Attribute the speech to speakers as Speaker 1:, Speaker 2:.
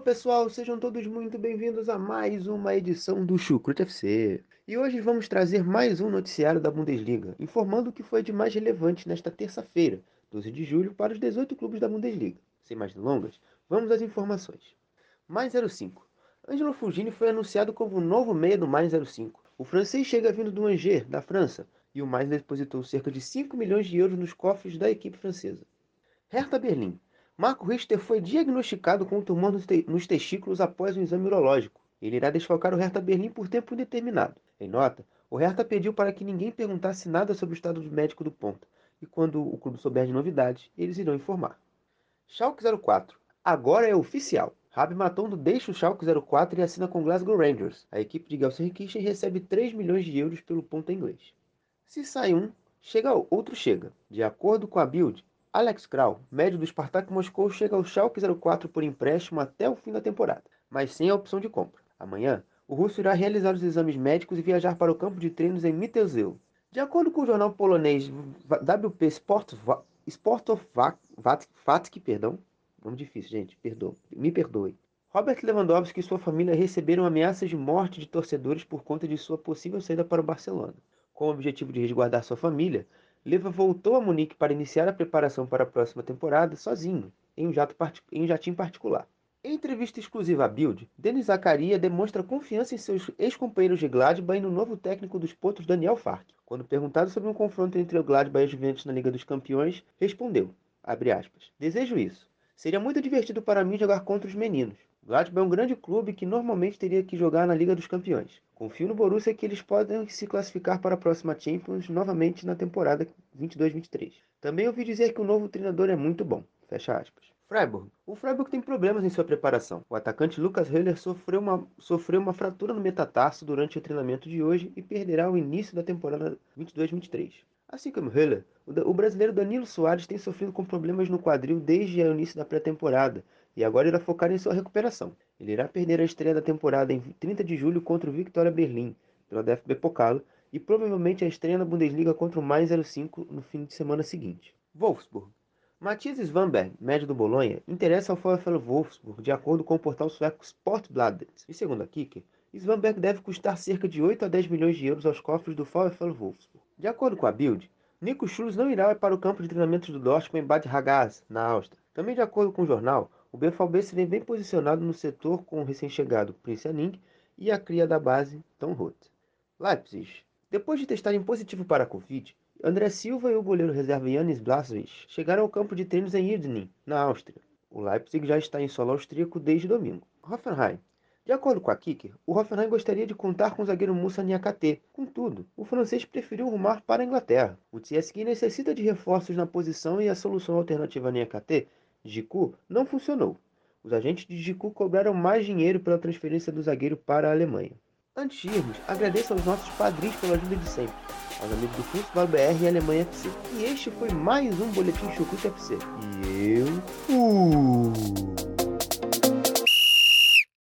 Speaker 1: Alô pessoal, sejam todos muito bem-vindos a mais uma edição do Chucrute FC. E hoje vamos trazer mais um noticiário da Bundesliga, informando o que foi de mais relevante nesta terça-feira, 12 de julho, para os 18 clubes da Bundesliga. Sem mais delongas, vamos às informações. Mais 05. Angelo Fugini foi anunciado como o novo meia do Mais 05. O francês chega vindo do Angers, da França, e o Mais depositou cerca de 5 milhões de euros nos cofres da equipe francesa. Hertha Berlim. Marco Richter foi diagnosticado com um tumor nos te- nos testículos após um exame urológico. Ele irá desfalcar o Hertha Berlim por tempo indeterminado. Em nota, o Hertha pediu para que ninguém perguntasse nada sobre o estado médico do ponta, e quando o clube souber de novidades, eles irão informar. Schalke 04. Agora é oficial. Rabi Matondo deixa o Schalke 04 e assina com Glasgow Rangers. A equipe de Gelsenkirchen recebe 3 milhões de euros pelo ponta inglês. Se sai um, chega outro chega. De acordo com a Bild, Alex Kral, médio do Spartak Moscou, chega ao Schalke 04 por empréstimo até o fim da temporada, mas sem a opção de compra. Amanhã, o russo irá realizar os exames médicos e viajar para o campo de treinos em Mittelzeu. De acordo com o jornal polonês WP Sport, Sportowatki, perdão, nome difícil, gente, perdoa, me perdoe. Robert Lewandowski e sua família receberam ameaças de morte de torcedores por conta de sua possível saída para o Barcelona. Com o objetivo de resguardar sua família, Leva voltou a Munique para iniciar a preparação para a próxima temporada sozinho, em um, jato em um jatinho particular. Em entrevista exclusiva à Bild, Denis Zakaria demonstra confiança em seus ex-companheiros de Gladbach e no novo técnico dos Potos, Daniel Fark. Quando perguntado sobre um confronto entre o Gladbach e a Juventus na Liga dos Campeões, respondeu, aspas, Desejo isso. Seria muito divertido para mim jogar contra os meninos. Gladbach é um grande clube que normalmente teria que jogar na Liga dos Campeões. Confio no Borussia que eles podem se classificar para a próxima Champions novamente na temporada 22-23. Também ouvi dizer que o novo treinador é muito bom. Fecha aspas. Freiburg. O Freiburg tem problemas em sua preparação. O atacante Lucas Höller sofreu uma, sofreu uma fratura no metatarso durante o treinamento de hoje e perderá o início da temporada 22-23. Assim como da- o brasileiro Danilo Soares tem sofrido com problemas no quadril desde o início da pré-temporada e agora irá focar em sua recuperação. Ele irá perder a estreia da temporada em 30 de julho contra o Victoria Berlim, pela DFB Pokal, e provavelmente a estreia na Bundesliga contra o Mais 05 no fim de semana seguinte. Wolfsburg. Matthias Svanberg, médio do Bolonha, interessa ao VfL Wolfsburg, de acordo com o portal sueco Sportbladet. E segundo a Kicker, Svanberg deve custar cerca de 8 a 10 milhões de euros aos cofres do VfL Wolfsburg. De acordo com a Bild, Nico Schulz não irá para o campo de treinamentos do Dortmund em Bad Ragaz, na Áustria. Também de acordo com o jornal, o BVB se vê bem posicionado no setor com o recém-chegado Prince Aning e a cria da base Tom Roth. Leipzig. Depois de testarem positivo para a Covid, André Silva e o goleiro reserva Janis Blaswich chegaram ao campo de treinos em Idnin, na Áustria. O Leipzig já está em solo austríaco desde domingo. Hoffenheim. De acordo com a Kicker, o Hoffenheim gostaria de contar com o zagueiro Moussa Niakate. Contudo, o francês preferiu rumar para a Inglaterra. O TSG necessita de reforços na posição e a solução alternativa a Niakate, Giku, não funcionou. Os agentes de Giku cobraram mais dinheiro pela transferência do zagueiro para a Alemanha. Antes de irmos, agradeço aos nossos padrinhos pela ajuda de sempre, aos amigos do Futebol BR e Alemanha FC. E este foi mais um Boletim Chucuta FC. E eu fui!